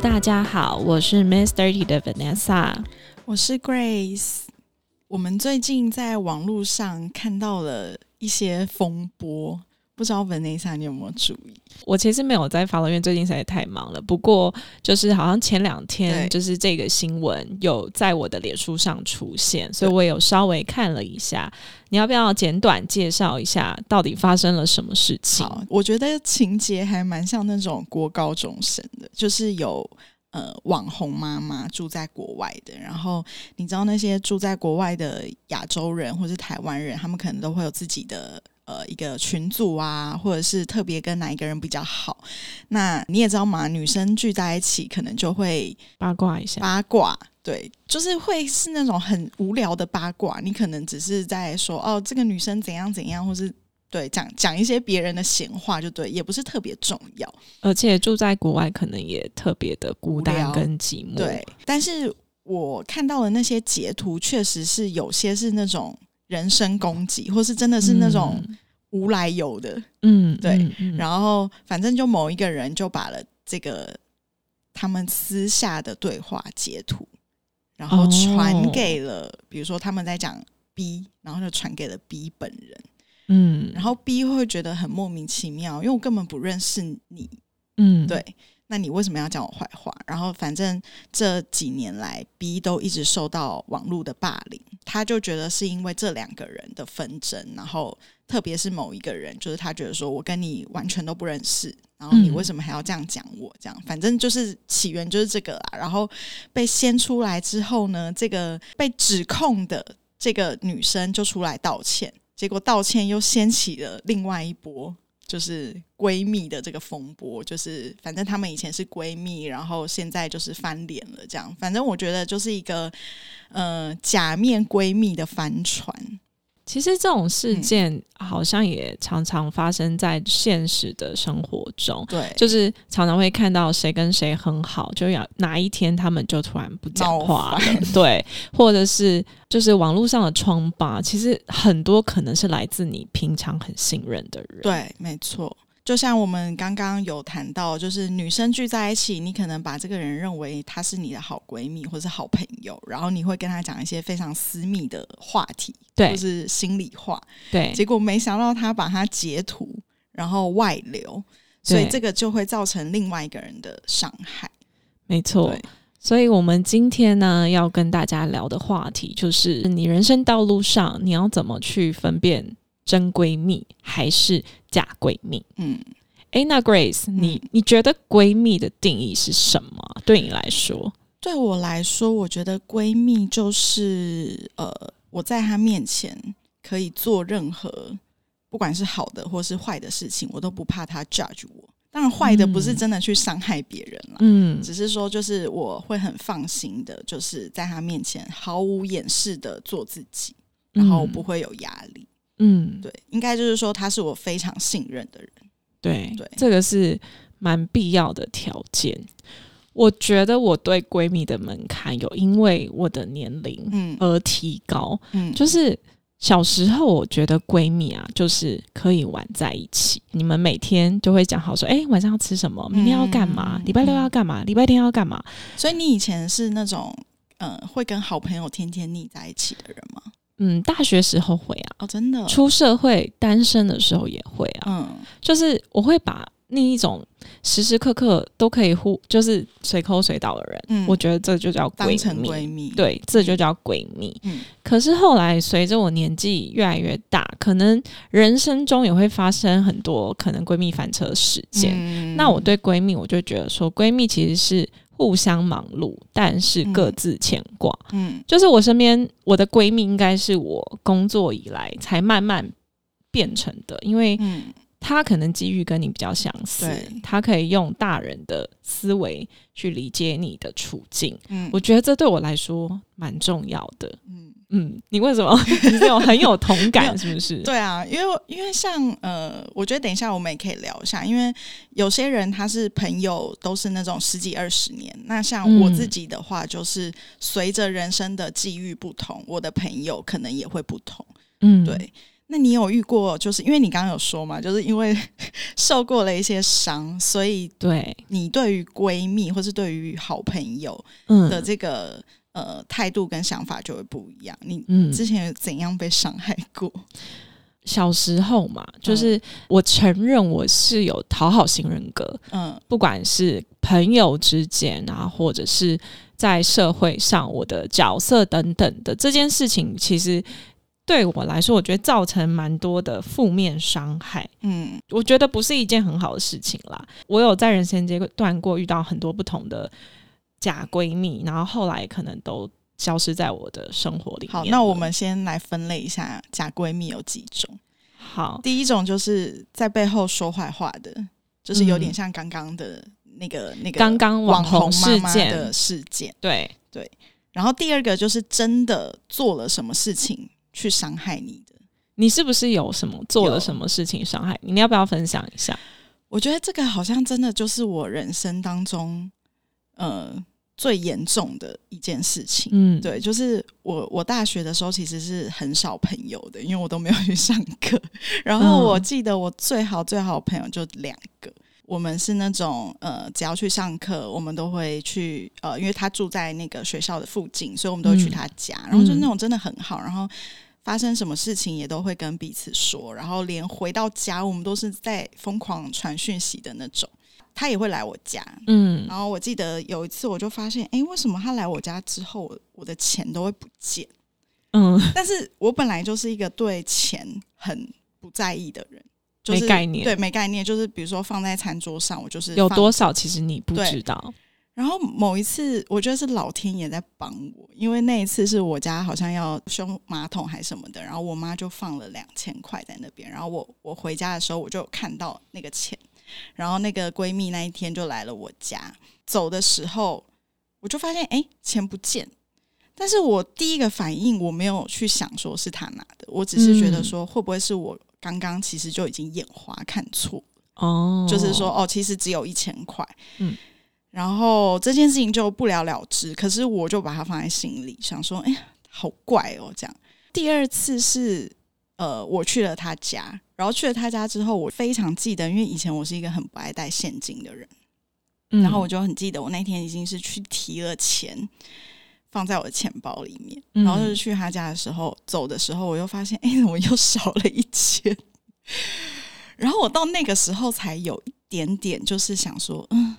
大家好，我是 Miss Dirty 的 Vanessa，我是 Grace。我们最近在网络上看到了一些风波。不知道 Vanessa 你有没有注意？我其实没有在法律院，最近实在太忙了。不过就是好像前两天，就是这个新闻有在我的脸书上出现，所以我有稍微看了一下。你要不要简短介绍一下到底发生了什么事情？好，我觉得情节还蛮像那种国高中生的，就是有呃网红妈妈住在国外的，然后你知道那些住在国外的亚洲人或是台湾人，他们可能都会有自己的。呃，一个群组啊，或者是特别跟哪一个人比较好，那你也知道嘛，女生聚在一起，可能就会八卦一下。八卦，对，就是会是那种很无聊的八卦。你可能只是在说哦，这个女生怎样怎样，或是对讲讲一些别人的闲话，就对，也不是特别重要。而且住在国外，可能也特别的孤单跟寂寞。对，但是我看到的那些截图，确实是有些是那种人身攻击，或是真的是那种无来由的。嗯，对嗯，嗯。然后反正就某一个人就把了这个他们私下的对话截图，然后传给了，比如说他们在讲 B，然后就传给了 B 本人，嗯，然后 B 会觉得很莫名其妙，因为我根本不认识你，嗯，对，那你为什么要讲我坏话？然后反正这几年来，B 都一直受到网络的霸凌，他就觉得是因为这两个人的纷争，然后特别是某一个人，就是他觉得说我跟你完全都不认识，然后你嗯为什么还要这样讲我？这样反正就是起源就是这个啦。然后被掀出来之后呢，这个被指控的这个女生就出来道歉，结果道歉又掀起了另外一波。就是闺蜜的这个风波，就是反正她们以前是闺蜜，然后现在就是翻脸了，这样。反正我觉得就是一个呃假面闺蜜的帆船，其实这种嗯。事件好像也常常发生在现实的生活中，对，就是常常会看到谁跟谁很好，就要哪一天他们就突然不讲话了，对，或者是就是网络上的疮疤，其实很多可能是来自你平常很信任的人，，对，没错。就像我们刚刚有谈到，就是女生聚在一起，你可能把这个人认为她是你的好闺蜜或是好朋友，然后你会跟她讲一些非常私密的话题，对就是心里话。对，结果没想到她把它截图，然后外流，所以这个就会造成另外一个人的伤害。没错。所以，我们今天呢要跟大家聊的话题就是，你人生道路上你要怎么去分辨真闺蜜还是假闺蜜？嗯，哎，那 Grace，你、你觉得闺蜜的定义是什么？对你来说，对我来说，我觉得闺蜜就是呃，我在她面前可以做任何，不管是好的或是坏的事情，我都不怕她 judge 我。当然，坏的不是嗯真的去伤害别人啦，嗯只是说就是我会很放心的，就是在她面前毫无掩饰的做自己，然后不会有压力。嗯，对，应该就是说她是我非常信任的人。对对这个是蛮必要的条件。我觉得我对闺蜜的门槛有因为我的年龄嗯而提高，嗯，就是小时候我觉得闺蜜啊，就是可以玩在一起，你们每天就会讲好说，哎、晚上要吃什么，明天要干嘛，嗯礼、拜六要干嘛，礼拜天要干嘛。所以你以前是那种呃会跟好朋友天天腻在一起的人吗？嗯，大学时候会啊，哦，真的，出社会单身的时候也会啊，嗯就是我会把另一种时时刻刻都可以互，就是随口随到的人，嗯我觉得这就叫闺蜜。闺蜜，，对，这就叫闺蜜。嗯可是后来随着我年纪越来越大，可能人生中也会发生很多可能闺蜜翻车事件。嗯那我对闺蜜，我就觉得说，闺蜜其实是互相忙碌，但是各自牵挂。嗯就是我身边我的闺蜜，应该是我工作以来才慢慢变成的，因为嗯她可能机遇跟你比较相似，她可以用大人的思维去理解你的处境。嗯我觉得这对我来说蛮重要的。嗯，嗯，你为什么 你这种很有同感？是不是？对啊，因为因为像呃，我觉得等一下我们也可以聊一下，因为有些人他是朋友都是那种十几二十年，那像嗯我自己的话，就是随着人生的际遇不同，我的朋友可能也会不同。嗯，对，那你有遇过，就是因为你刚刚有说嘛，就是因为受过了一些伤，所以对你对于闺蜜或是对于好朋友嗯的这个、呃态度跟想法就会不一样。你嗯之前有怎样被伤害过？小时候嘛，就是我承认我是有讨好型人格，嗯不管是朋友之间啊，或者是在社会上我的角色等等的这件事情，其实对我来说，我觉得造成蛮多的负面伤害。嗯我觉得不是一件很好的事情啦。我有在人生阶段过遇到很多不同的假闺蜜，然后后来可能都消失在我的生活里面。好，那我们先来分类一下假闺蜜有几种。好，第一种就是在背后说坏话的，就是有点像刚刚的那个、那个嗯刚刚网网红事件的事件。对对，然后第二个就是真的做了什么事情去伤害你的。你是不是有什么做了什么事情伤害你？你要不要分享一下？我觉得这个好像真的就是我人生当中呃最严重的一件事情。嗯，对，就是我我大学的时候其实是很少朋友的，因为我都没有去上课。然后嗯我记得我最好最好的朋友就两个，我们是那种呃，只要去上课，我们都会去呃，因为他住在那个学校的附近，所以我们都会去嗯他家。然后就那种真的很好，然后发生什么事情也都会跟彼此说，然后连回到家我们都是在疯狂传讯息的那种。他也会来我家，嗯然后我记得有一次，我就发现，哎，为什么他来我家之后，我的钱都会不见？嗯，但是我本来就是一个对钱很不在意的人，就是、没概念对，没概念。就是比如说放在餐桌上，我就是有多少其实你不知道。然后某一次，我觉得是老天爷在帮我，因为那一次是我家好像要修马桶还是什么的，然后我妈就放了两千块在那边，然后我我回家的时候我就看到那个钱，然后那个闺蜜那一天就来了我家，走的时候我就发现哎钱不见，但是我第一个反应我没有去想说是她拿的，我只是觉得说会不会是我刚刚其实就已经眼花看错。哦，就是说，哦，其实只有一千块，嗯，然后这件事情就不了了之。可是我就把它放在心里，想说，哎呀，好怪哦，这样。第二次是，呃，我去了他家，然后去了他家之后，我非常记得，因为以前我是一个很不爱带现金的人，嗯然后我就很记得，我那天已经是去提了钱。放在我的钱包里面，嗯然后就是去他家的时候，走的时候我又发现，哎、怎么又少了一千？然后我到那个时候才有一点点，就是想说，嗯，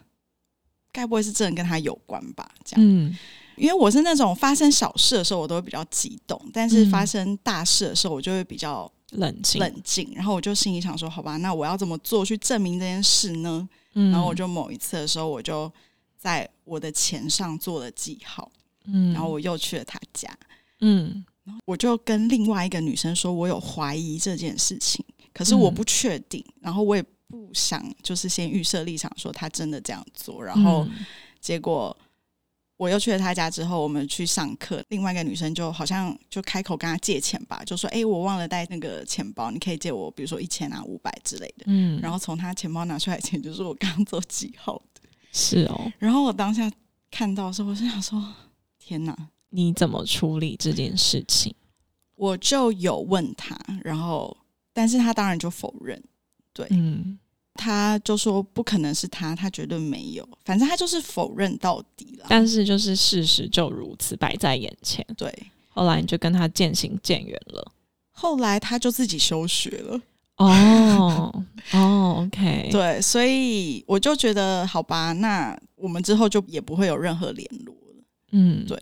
该不会是真的跟他有关吧？这样，嗯因为我是那种发生小事的时候，我都会比较激动，但是嗯发生大事的时候，我就会比较冷静，冷静。然后我就心里想说，好吧，那我要怎么做去证明这件事呢？嗯。然后我就某一次的时候，我就在我的钱上做了记号，嗯，然后我又去了他家，嗯。我就跟另外一个女生说，我有怀疑这件事情，可是我不确定，然后我也不想就是先预设立场说他真的这样做，然后嗯。结果我又去了他家之后，我们去上课，另外一个女生就好像就开口跟他借钱吧，就说：“哎、我忘了带那个钱包，你可以借我，比如说一千啊、五百之类的。”嗯，然后从他钱包拿出来的钱就是我刚做记号的，是哦，然后我当下看到的时候，我是想说：“天哪！”你怎么处理这件事情？我就有问他，然后但是他当然就否认，对，嗯他就说不可能是他，他绝对没有，反正他就是否认到底了。但是就是事实就如此摆在眼前，对，后来你就跟他渐行渐远了。后来他就自己休学了，哦哦，OK，对，所以我就觉得好吧，那我们之后就也不会有任何联络了。嗯，对，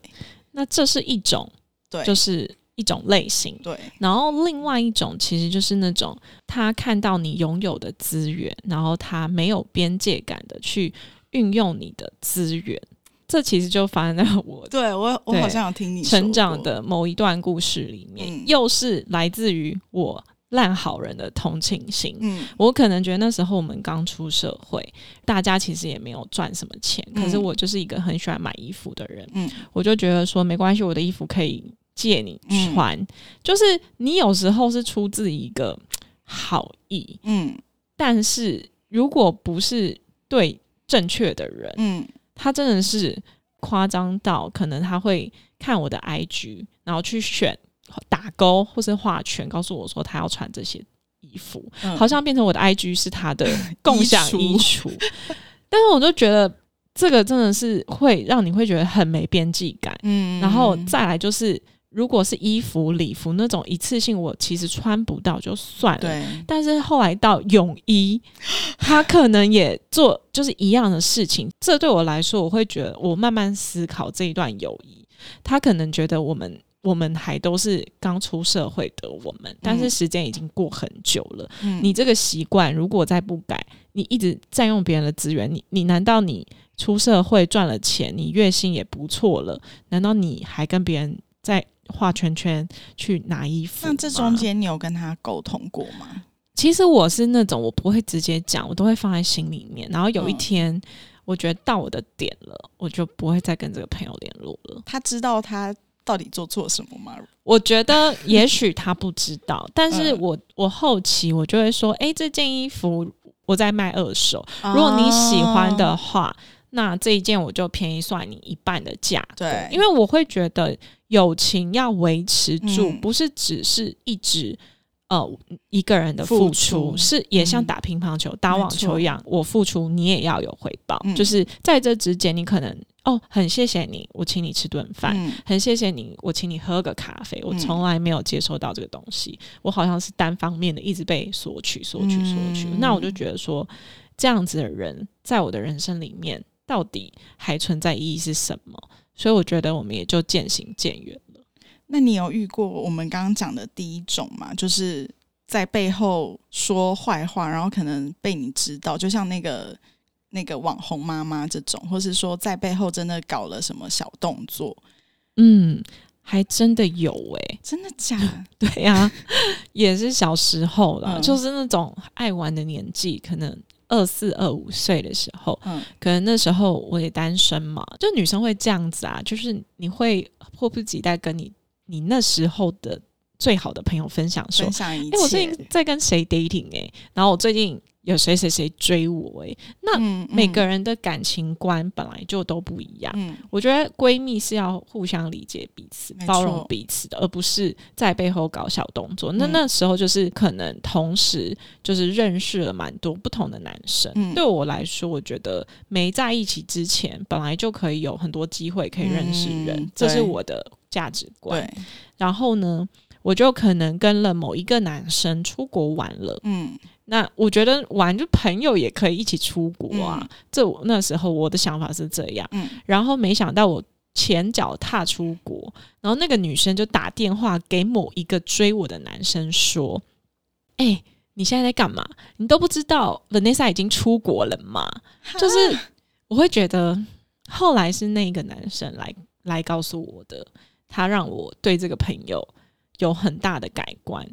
那这是一种，对，就是一种类型。对，然后另外一种其实就是那种他看到你拥有的资源，然后他没有边界感的去运用你的资源。这其实就发生在我对我我好像有听你成长，的某一段故事里面，嗯。又是来自于我烂好人的同情心。嗯。我可能觉得那时候我们刚出社会，大家其实也没有赚什么钱，嗯可是我就是一个很喜欢买衣服的人，嗯。我就觉得说没关系，我的衣服可以借你嗯。穿。就是你有时候是出自一个 好意，嗯。但是如果不是对正确的人，嗯。他真的是夸张到可能他会看我的 IG，然后去选打勾或是画圈，告诉我说他要穿这些衣服，嗯。好像变成我的 IG 是他的 共享衣衣橱。但是我就觉得这个真的是会让你会觉得很没边际感。嗯。然后再来就是，如果是衣服、礼服那种一次性，我其实穿不到就算了。对，但是后来到泳衣，他可能也做就是一样的事情。这对我来说，我会觉得我慢慢思考这一段友谊，他可能觉得我们我们还都是刚出社会的我们，但是时间已经过很久了。嗯你这个习惯如果再不改，你一直占用别人的资源，你你难道你出社会赚了钱，你月薪也不错了，难道你还跟别人在画圈圈去拿衣服？那这中间你有跟他沟通过吗？其实我是那种我不会直接讲，我都会放在心里面。然后有一嗯天，我觉得到我的点了，我就不会再跟这个朋友联络了。他知道他到底做错什么吗？我觉得也许他不知道，但是嗯我我后期我就会说，诶，这件衣服我在卖二手，如果你喜欢的哦，话，那这一件我就便宜算你一半的价格。对因为我会觉得友情要维持住，嗯不是只是一直。呃，一个人的付付出出是也像嗯打乒乓球、打网球一样，我付出你也要有回报。嗯就是在这之间，你可能哦，很谢谢你，我请你吃顿饭，嗯很谢谢你，我请你喝个咖啡。我嗯从来没有接收到这个东西，我好像是单方面的一直被索取、索取、索取。嗯那我就觉得说，这样子的人在我的人生里面，到底还存在意义是什么？所以我觉得我们也就渐行渐远了。那你有遇过我们刚刚讲的第一种吗？就是在背后说坏话，然后可能被你知道，就像那个那个网红妈妈这种，或是说在背后真的搞了什么小动作，嗯，还真的有诶、真的假的？对呀、也是小时候了，嗯就是那种爱玩的年纪，可能二四二五岁的时候，嗯。可能那时候我也单身嘛，就女生会这样子啊，就是你会迫不及待跟你你那时候的最好的朋友分享说哎、我最近，在跟谁 dating 哎、然后我最近有谁谁谁追我哎、那嗯每个人的感情观本来就都不一样。嗯。我觉得闺蜜是要互相理解彼此、包容彼此的，而不是在背后搞小动作。那嗯。那时候就是可能同时就是认识了蛮多不同的男生。嗯。对我来说，我觉得没在一起之前，本来就可以有很多机会可以认识人，嗯这是我的价值观。然后呢，我就可能跟了某一个男生出国玩了。嗯那我觉得玩就朋友也可以一起出国啊。嗯这我那时候我的想法是这样。嗯然后没想到我前脚踏出国，然后那个女生就打电话给某一个追我的男生说：“哎、你现在在干嘛？你都不知道 Vanessa 已经出国了吗？”就是我会觉得，后来是那个男生来来告诉我的，他让我对这个朋友有很大的改观。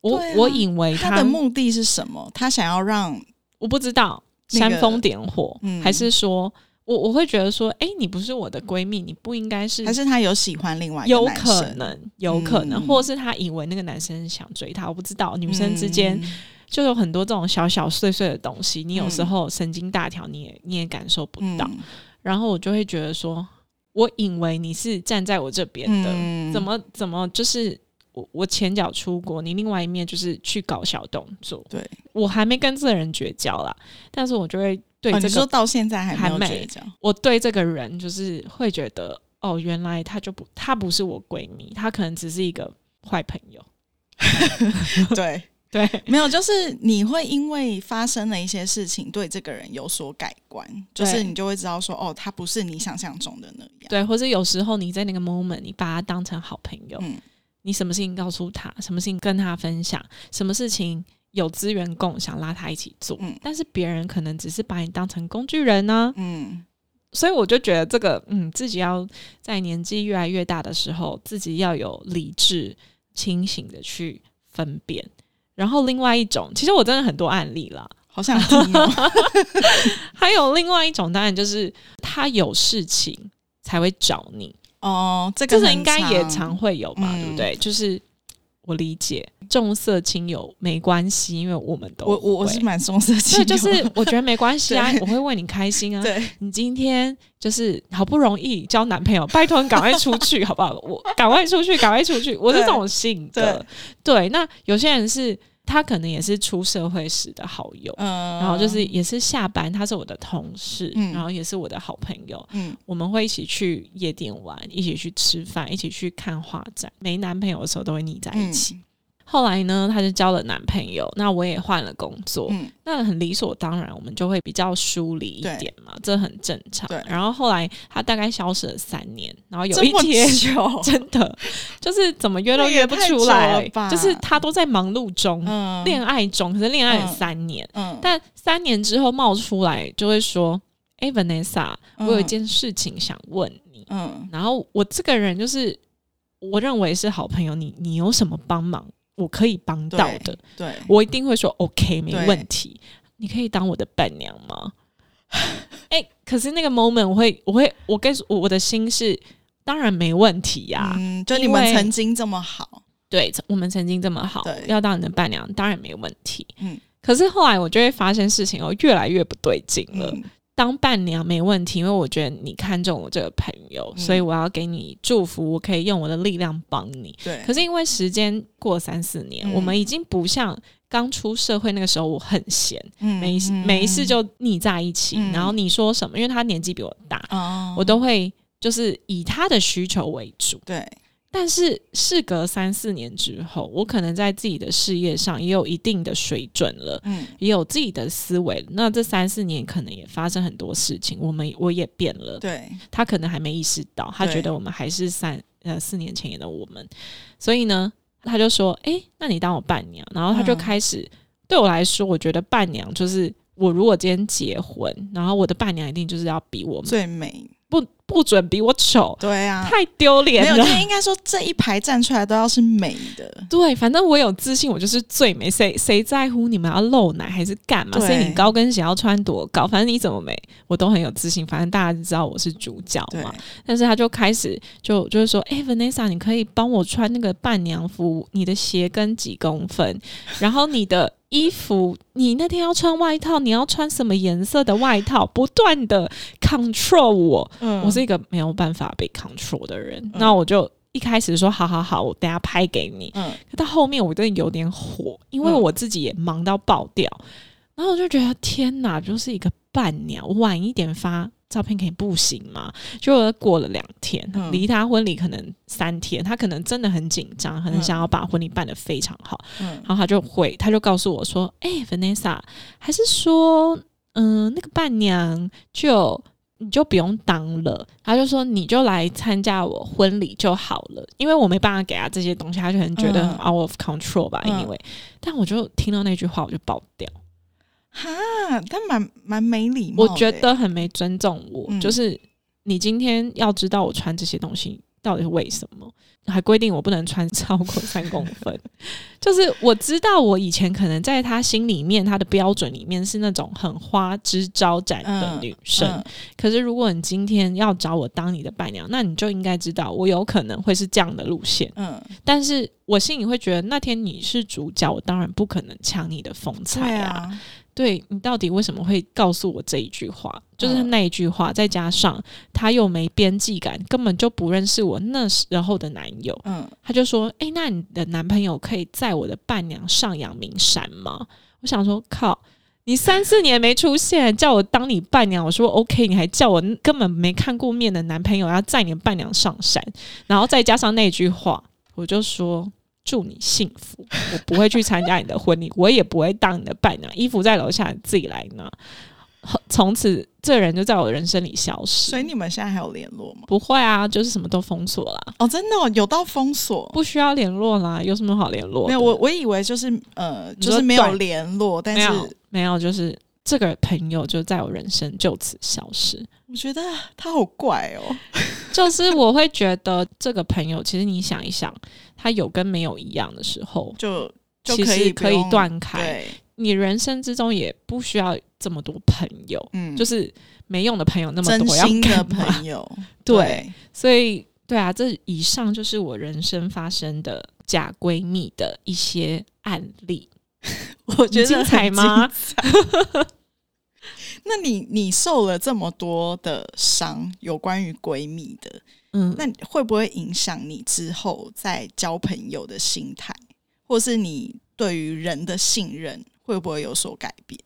我、啊我以为他的目的是什么？他想要让我不知道那个煽风点火，嗯还是说我我会觉得说，哎、你不是我的闺蜜，你不应该是还是他有喜欢另外一个有男生可能，有可能，嗯或者是他以为那个男生想追她，我不知道。女生之间嗯就有很多这种小小碎碎的东西，你有时嗯候神经大条，你也你也感受不到。嗯然后我就会觉得说，我以为你是站在我这边的，嗯怎么怎么就是我我前脚出国，你另外一面就是去搞小动作。对？我还没跟这个人绝交啦，但是我就会对哦，这个、你说到现在还没有绝交，我对这个人就是会觉得，哦，原来他就不，他不是我闺蜜，他可能只是一个坏朋友。对。对，没有，就是你会因为发生了一些事情，对这个人有所改观，就是你就会知道说，哦，他不是你想象中的那样。对，或者有时候你在那个 moment，你把他当成好朋友，嗯你什么事情告诉他，什么事情跟他分享，什么事情有资源共享，拉他一起做。嗯但是别人可能只是把你当成工具人呢、嗯，所以我就觉得这个，嗯，自己要在年纪越来越大的时候，自己要有理智、清醒的去分辨。然后另外一种，其实我真的很多案例啦，好想听哦。还有另外一种，当然就是他有事情才会找你，哦，这个很这个应该也常常会有嘛，嗯对不对？就是我理解重色轻友没关系，因为我们都我我我是蛮重色轻对，友，就是我觉得没关系啊，我会为你开心啊。对你今天就是好不容易交男朋友，拜托你赶快出去好不好？我赶快出去，赶快出去，我是这种性格。对，那有些人是他可能也是出社会时的好友，嗯，然后就是也是下班，他是我的同事，嗯然后也是我的好朋友，嗯我们会一起去夜店玩，一起去吃饭，一起去看画展。没男朋友的时候都会腻在一起。嗯后来呢，她就交了男朋友，那我也换了工作，嗯。那很理所当然，我们就会比较疏离一点嘛，这很正常。然后后来她大概消失了三年，然后有一天。久？真的就是怎么约都约不出来就是她都在忙碌中，嗯。恋爱中，可是恋爱了嗯三年，嗯。但三年之后冒出来就会说：“哎、v a n e s s a 我有一件事情想问你。嗯。然后我这个人就是我认为是好朋友，你你有什么帮忙我可以帮到的，对我一定会说 OK，没问题。你可以当我的伴娘吗？哎、可是那个 moment 我会我会我跟我我的心是当然没问题呀、嗯，就你们曾经这么好，对，我们曾经这么好，要当你的伴娘当然没问题。嗯可是后来我就会发现事情哦越来越不对劲了。嗯当伴娘没问题，因为我觉得你看中我这个朋友，嗯所以我要给你祝福，我可以用我的力量帮你。对，可是因为时间过三四年，嗯我们已经不像刚出社会那个时候，我很闲，嗯没事、没事就腻在一起。嗯然后你说什么，因为他年纪比我大，哦我都会就是以他的需求为主。对但是事隔三四年之后，我可能在自己的事业上也有一定的水准了。嗯。也有自己的思维，那这三四年可能也发生很多事情，我们我也变了，对。他可能还没意识到，他觉得我们还是三呃四年前的我们，所以呢，他就说：“诶，那你当我伴娘。”然后他就嗯。开始、对我来说，我觉得伴娘就是我如果今天结婚，然后我的伴娘一定就是要比我们最美，不不准比我丑，对啊，太丢脸没有，了就。应该说这一排站出来都要是美的，对，反正我有自信，我就是最美。谁谁在乎你们要露奶还是干嘛？所以你高跟鞋要穿多高？反正你怎么美，我都很有自信。反正大家就知道我是主角嘛。但是他就开始就就是说，哎、v a n e s s a 你可以帮我穿那个伴娘服，你的鞋跟几公分，然后你的衣服，你那天要穿外套，你要穿什么颜色的外套？不断的 control 我，嗯我是一个没有办法被 control 的人。嗯那我就一开始说好好好，我等下拍给你。嗯可到后面我真的有点火，因为嗯我自己也忙到爆掉，然后我就觉得天哪，就是一个伴娘，晚一点发照片可以不行吗？就过了两天，嗯离他婚礼可能三天，他可能真的很紧张，很想要把婚礼办得非常好，嗯然后他就会，他就告诉我说：“哎、v a n e s s a 还是说，嗯、那个伴娘就你就不用当了。”他就说：“你就来参加我婚礼就好了。”因为我没办法给他这些东西，他就很觉得很嗯 out of control 吧。嗯 anyway，但我就听到那句话，我就爆掉。哈，他蛮蛮没礼貌我觉得很没尊重我，嗯就是你今天要知道我穿这些东西到底是为什么，还规定我不能穿超过三公分。就是我知道我以前可能在他心里面，他的标准里面是那种很花枝招展的嗯女生。嗯可是如果你今天要找我当你的伴娘，那你就应该知道我有可能会是这样的路线。嗯，但是我心里会觉得，那天你是主角，我当然不可能抢你的风采啊。啊，对你到底为什么会告诉我这一句话？就是嗯那一句话，再加上他又没边际感，根本就不认识我那时候的男友。嗯他就说：“诶，那你的男朋友可以载我的伴娘上阳明山吗？”我想说：“靠，你三四年没出现，叫我当你伴娘，我说 OK，你还叫我根本没看过面的男朋友要载你的伴娘上山，然后再加上那句话，我就说。”祝你幸福！我不会去参加你的婚礼，我也不会当你的伴娘。衣服在楼下，你自己来拿。从此，这人就在我的人生里消失。所以你们现在还有联络吗？不会啊，就是什么都封锁了，哦，真的哦有到封锁。不需要联络啦，有什么好联络？没有，我我以为就是呃，就是没有联络，但是没有，就是这个朋友就在我人生就此消失。我觉得他好怪哦。就是我会觉得这个朋友，其实你想一想，他有跟没有一样的时候，就就其可以实可以断开。你人生之中也不需要这么多朋友，嗯，就是没用的朋友那么多，要心的？朋友，对所以对啊，这以上就是我人生发生的假闺蜜的一些案例，我觉得精彩吗？那你你受了这么多的伤，有关于闺蜜的，嗯，那会不会影响你之后在交朋友的心态，或是你对于人的信任会不会有所改变？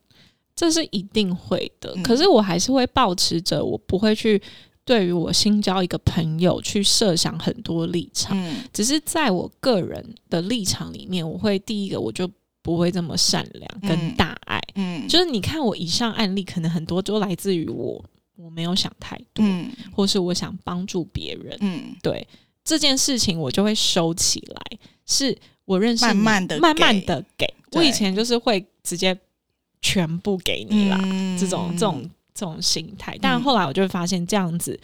这是一定会的。嗯可是我还是会保持着，我不会去对于我新交一个朋友去设想很多立场。嗯只是在我个人的立场里面，我会第一个我就不会这么善良跟嗯大爱。嗯就是你看我以上案例，可能很多都来自于我我没有想太多，嗯或是我想帮助别人。嗯对这件事情，我就会收起来。是我认识慢慢的慢慢的给。我以前就是会直接全部给你啦，嗯这种这种这种心态。但后来我就会发现，这样子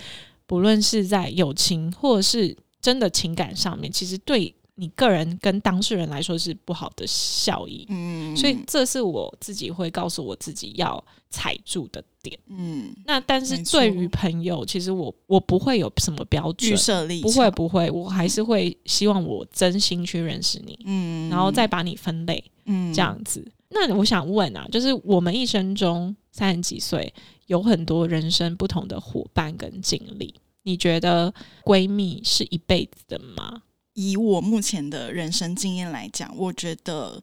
不论是在友情或者是真的情感上面，其实对你个人跟当事人来说是不好的效益。嗯所以这是我自己会告诉我自己要踩住的点。嗯那但是对于朋友，其实我我不会有什么标准预，设立不会不会，我还是会希望我真心去认识你，嗯然后再把你分类嗯这样子。那我想问啊，就是我们一生中三十几岁，有很多人生不同的伙伴跟经历，你觉得闺蜜是一辈子的吗？以我目前的人生经验来讲，我觉得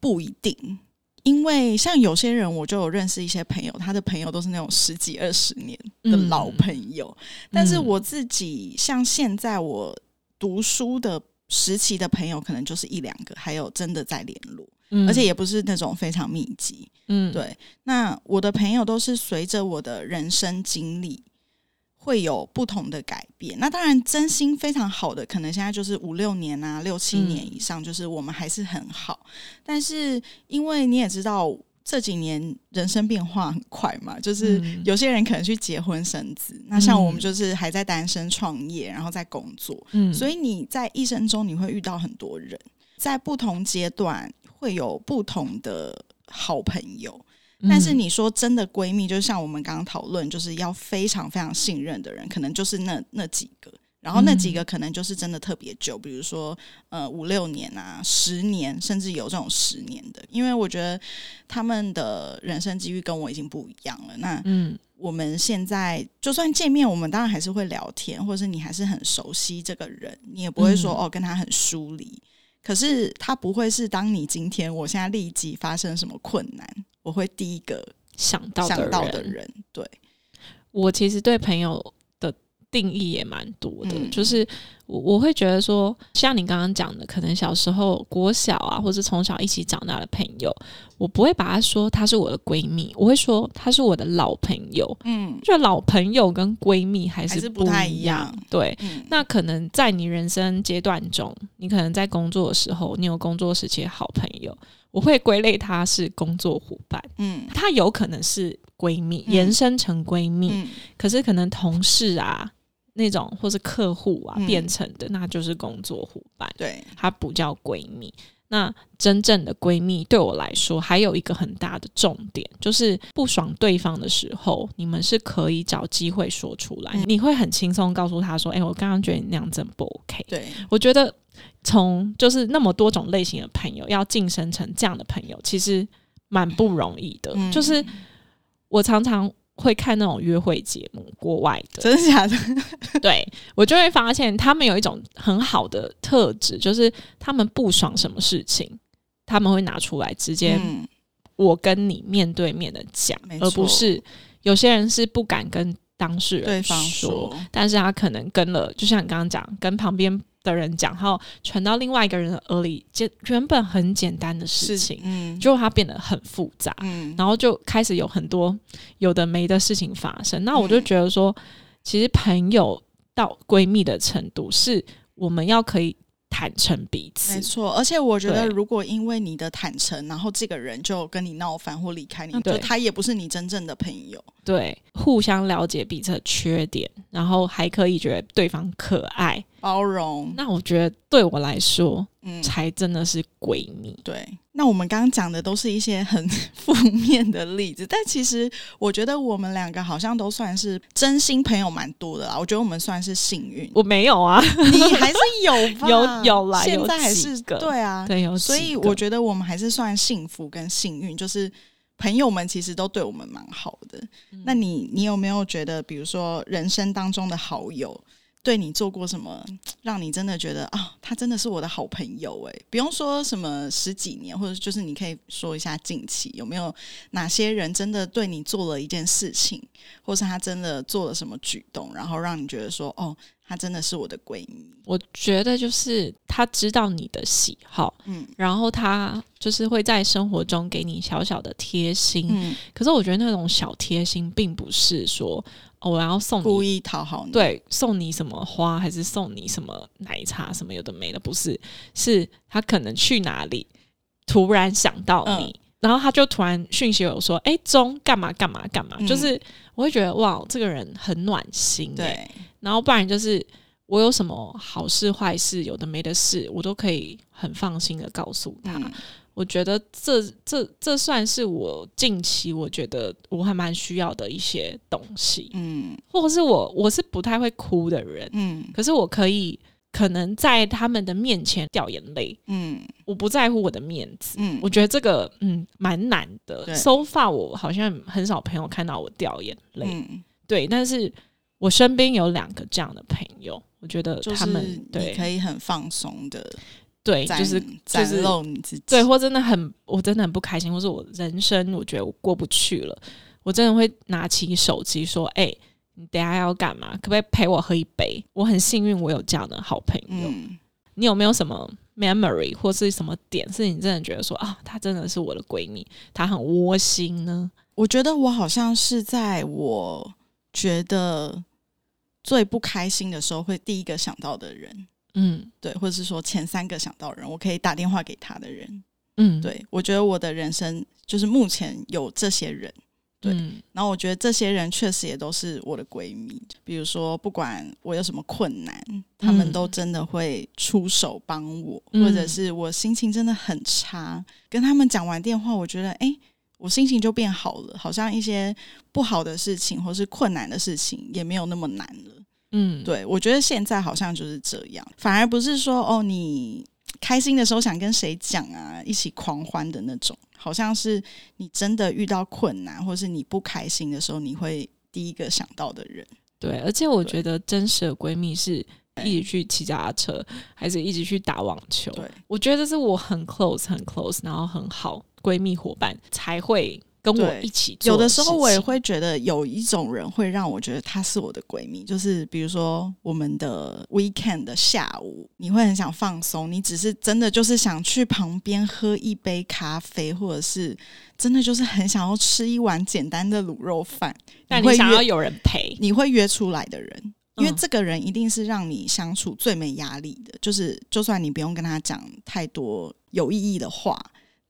不一定。因为像有些人，我就有认识一些朋友，他的朋友都是那种十几二十年的嗯老朋友。但是嗯我自己，像现在我读书的时期的朋友，可能就是一两个，还有真的在联络，嗯而且也不是那种非常密集。嗯，对，那我的朋友都是随着我的人生经历会有不同的改变。那当然，真心非常好的，可能现在就是五六年啊、六七年嗯以上，就是我们还是很好。但是因为你也知道。这几年人生变化很快嘛，就是嗯有些人可能去结婚生子，那像我们嗯就是还在单身创业，然后在工作，嗯，所以你在一生中你会遇到很多人，在不同阶段会有不同的好朋友。但是嗯你说真的闺蜜，就像我们刚刚讨论，就是要非常非常信任的人，可能就是那那几个，然后那几个可能就是真的特别久，比如说呃五六年啊、十年，甚至有这种十年的。因为我觉得他们的人生机遇跟我已经不一样了。那嗯我们现在就算见面，我们当然还是会聊天，或者是你还是很熟悉这个人，你也不会说、嗯哦跟他很疏离。可是他不会是当你今天我现在立即发生什么困难，我会第一个想到想到的人人。对，我其实对朋友的定义也蛮多的，嗯就是我我会觉得说，像你刚刚讲的，可能小时候国小啊，或者从小一起长大的朋友，我不会把她说她是我的闺蜜，我会说她是我的老朋友。嗯就老朋友跟闺蜜还还是是不不太一一样，样对。嗯，那可能在你人生阶段中，你可能在工作的时候，你有工作时期的好朋友，我会归类她是工作伙伴，嗯。她有可能是闺蜜，嗯。延伸成闺蜜，嗯。可是可能同事啊那种或是客户啊、嗯。变成的，那就是工作伙伴，对，她不叫闺蜜。那真正的闺蜜对我来说，还有一个很大的重点，就是不爽对方的时候，你们是可以找机会说出来，嗯你会很轻松告诉他说：“哎、我刚刚觉得你那样真不 OK。”对，我觉得从就是那么多种类型的朋友，要晋升成这样的朋友，其实蛮不容易的。嗯就是我常常会看那种约会节目，国外的，真的假的？对我就会发现他们有一种很好的特质，就是他们不爽什么事情，他们会拿出来直接嗯。我跟你面对面的讲，而不是有些人是不敢跟当事人对方说，说，但是他可能跟了，就像你刚刚讲，跟旁边的人讲，然后传到另外一个人的耳里，就原本很简单的事情，嗯结果它变得很复杂，嗯然后就开始有很多有的没的事情发生。那我就觉得说，其实朋友到闺蜜的程度，是我们要可以坦诚彼此没。错，而且我觉得，如果因为你的坦诚，然后这个人就跟你闹翻或离开你，就他也不是你真正的朋友。对，互相了解彼此的缺点，然后还可以觉得对方可爱。包容，那我觉得对我来说，嗯，才真的是闺蜜。对。那我们刚刚讲的都是一些很负面的例子，但其实我觉得我们两个好像都算是真心朋友蛮多的啦。我觉得我们算是幸运，我没有啊，你还是有吧？有有啦，现在还是对啊，对有。所以我觉得我们还是算幸福跟幸运，就是朋友们其实都对我们蛮好的。那你你有没有觉得，比如说人生当中的好友？对你做过什么，让你真的觉得啊，他真的是我的好朋友诶，不用说什么十几年，或者就是你可以说一下近期有没有哪些人真的对你做了一件事情，或是他真的做了什么举动，然后让你觉得说哦，他真的是我的闺蜜。我觉得就是她知道你的喜好，嗯，然后她就是会在生活中给你小小的贴心，嗯，可是我觉得那种小贴心并不是说。我要送你，故意讨好你，对，送你什么花，还是送你什么奶茶，什么有的没的，不是，是她可能去哪里，突然想到你，然后他就突然讯息我说：“哎，中干嘛干嘛干嘛？”就是我会觉得哇，这个人很暖心，对。然后不然就是我有什么好事坏事，有的没的事，我都可以很放心的告诉他。我觉得这这这算是我近期我觉得我还蛮需要的一些东西，嗯，或者是我我是不太会哭的人，嗯，可是我可以可能在他们的面前掉眼泪，嗯，我不在乎我的面子，嗯，我觉得这个嗯蛮难的，so far 我好像很少朋友看到我掉眼泪，对，但是我身边有两个这样的朋友，我觉得他们对。可以很放松的。对，就是就是露你自己，对，或真的很，我真的很不开心，或是我人生我觉得我过不去了，我真的会拿起手机说：“哎，你等下要干嘛？可不可以陪我喝一杯？”我很幸运，我有这样的好朋友。你有没有什么 memory 或是什么点，是你真的觉得说啊，她真的是我的闺蜜，她很窝心呢？我觉得我好像是在我觉得最不开心的时候，会第一个想到的人。嗯，对，或者是说前三个想到人，我可以打电话给他的人。嗯，对，我觉得我的人生就是目前有这些人，对。然后我觉得这些人确实也都是我的闺蜜。比如说，不管我有什么困难，他们都真的会出手帮我，或者是我心情真的很差，跟他们讲完电话，我觉得哎，我心情就变好了，好像一些不好的事情或是困难的事情也没有那么难了。嗯，对，我觉得现在好像就是这样，反而不是说哦，你开心的时候想跟谁讲啊，一起狂欢的那种，好像是你真的遇到困难，或是你不开心的时候，你会第一个想到的人。对，而且我觉得真实的闺蜜是一起去骑脚踏车，还是一起去打网球？对，我觉得是我很 close 很 close，然后很好闺蜜伙伴才会。跟我一起，有的时候我也会觉得有一种人会让我觉得她是我的闺蜜，就是比如说我们的 weekend 的下午，你会很想放松，你只是真的就是想去旁边喝一杯咖啡，或者是真的就是很想要吃一碗简单的卤肉饭，但你想要有人陪，你会约出来的人，因为这个人一定是让你相处最没压力的，就是就算你不用跟他讲太多有意义的话。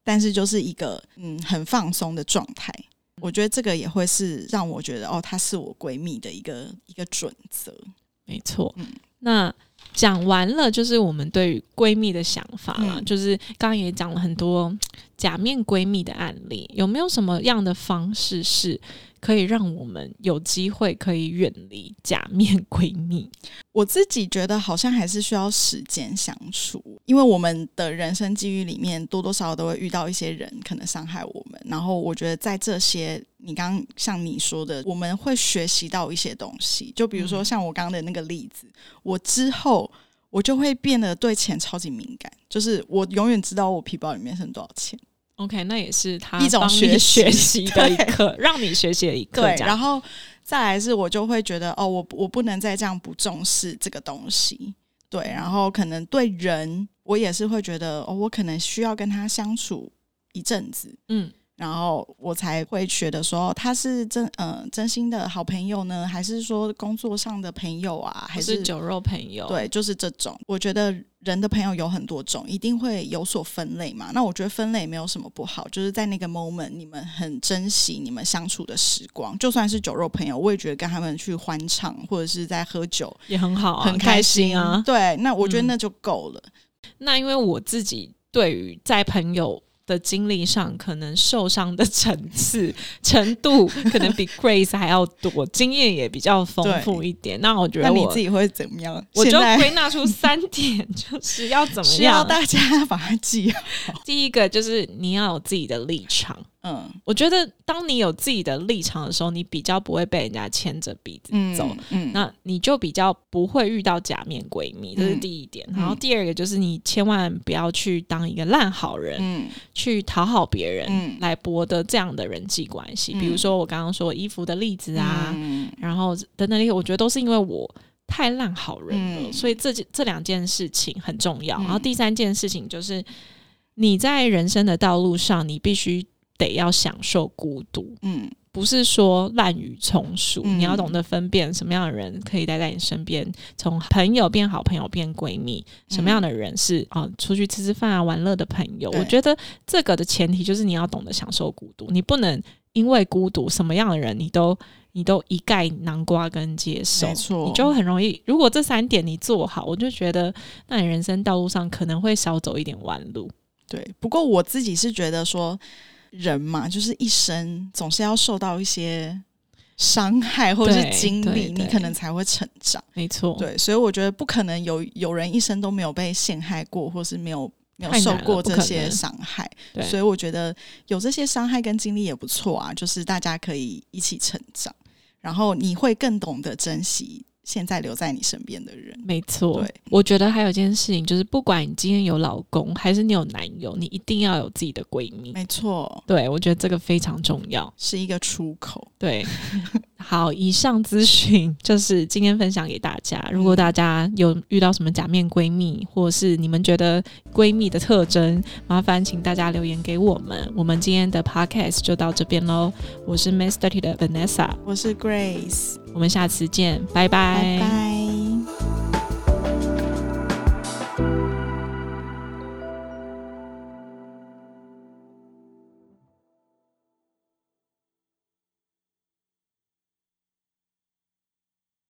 但是就是一个嗯很放松的状态，我觉得这个也会是让我觉得哦，她是我闺蜜的一个一个准则。没错，嗯，那讲完了就是我们对于闺蜜的想法了，就是刚刚也讲了很多假面闺蜜的案例，有没有什么样的方式是？可以让我们有机会可以远离假面闺蜜。我自己觉得好像还是需要时间相处，因为我们的人生际遇里面多多少少都会遇到一些人可能伤害我们。然后我觉得在这些，你刚刚像你说的，我们会学习到一些东西。就比如说像我刚刚的那个例子，我之后我就会变得对钱超级敏感，就是我永远知道我皮包里面剩多少钱。OK，那也是他一种学学习的一课，让你学习的一课。对，然后再来是，我就会觉得哦，我我不能再这样不重视这个东西。对，然后可能对人，我也是会觉得哦，我可能需要跟他相处一阵子。嗯。然后我才会觉得说他是真嗯真心的好朋友呢，还是说工作上的朋友啊，还是酒肉朋友？对，就是这种。我觉得人的朋友有很多种，一定会有所分类嘛。那我觉得分类没有什么不好，就是在那个 moment 你们很珍惜你们相处的时光，就算是酒肉朋友，我也觉得跟他们去欢唱或者是在喝酒也很好，很开心啊。对，那我觉得那就够了。那因为我自己对于在朋友。的经历上，可能受伤的层次程度可能比 Grace 还要多，经验也比较丰富一点。那我觉得那你自己会怎么样？我就归纳出三点，就是要怎么样？需要大家把它记好。第一个就是你要有自己的立场。嗯，我觉得当你有自己的立场的时候，你比较不会被人家牵着鼻子走。嗯，那你就比较不会遇到假面闺蜜，这是第一点。然后第二个就是你千万不要去当一个烂好人，嗯，去讨好别人，嗯，来博得这样的人际关系。比如说我刚刚说衣服的例子啊，然后等等，我觉得都是因为我太烂好人了，所以这这两件事情很重要。然后第三件事情就是你在人生的道路上，你必须。得要享受孤独，嗯，不是说滥竽充数，你要懂得分辨什么样的人可以待在你身边，从朋友变好朋友变闺蜜，什么样的人是啊出去吃吃饭啊玩乐的朋友。我觉得这个的前提就是你要懂得享受孤独，你不能因为孤独什么样的人你都你都一概南瓜跟接受，没错，你就很容易。如果这三点你做好，我就觉得那你人生道路上可能会少走一点弯路。对，不过我自己是觉得说。人嘛，就是一生总是要受到一些伤害或者是经历，你可能才会成长。没错，对，所以我觉得不可能有有人一生都没有被陷害过，或是没有没有受过这些伤害。所以我觉得有这些伤害跟经历也不错啊，就是大家可以一起成长，然后你会更懂得珍惜。现在留在你身边的人，没错。对，我觉得还有一件事情，就是不管你今天有老公还是你有男友，你一定要有自己的闺蜜。没错，对我觉得这个非常重要，是一个出口。对，好，以上资讯 就是今天分享给大家。如果大家有遇到什么假面闺蜜，或是你们觉得闺蜜的特征，麻烦请大家留言给我们。我们今天的 podcast 就到这边喽。我是 Mass Dirty 的 Vanessa，我是 Grace。我们下次见，拜拜。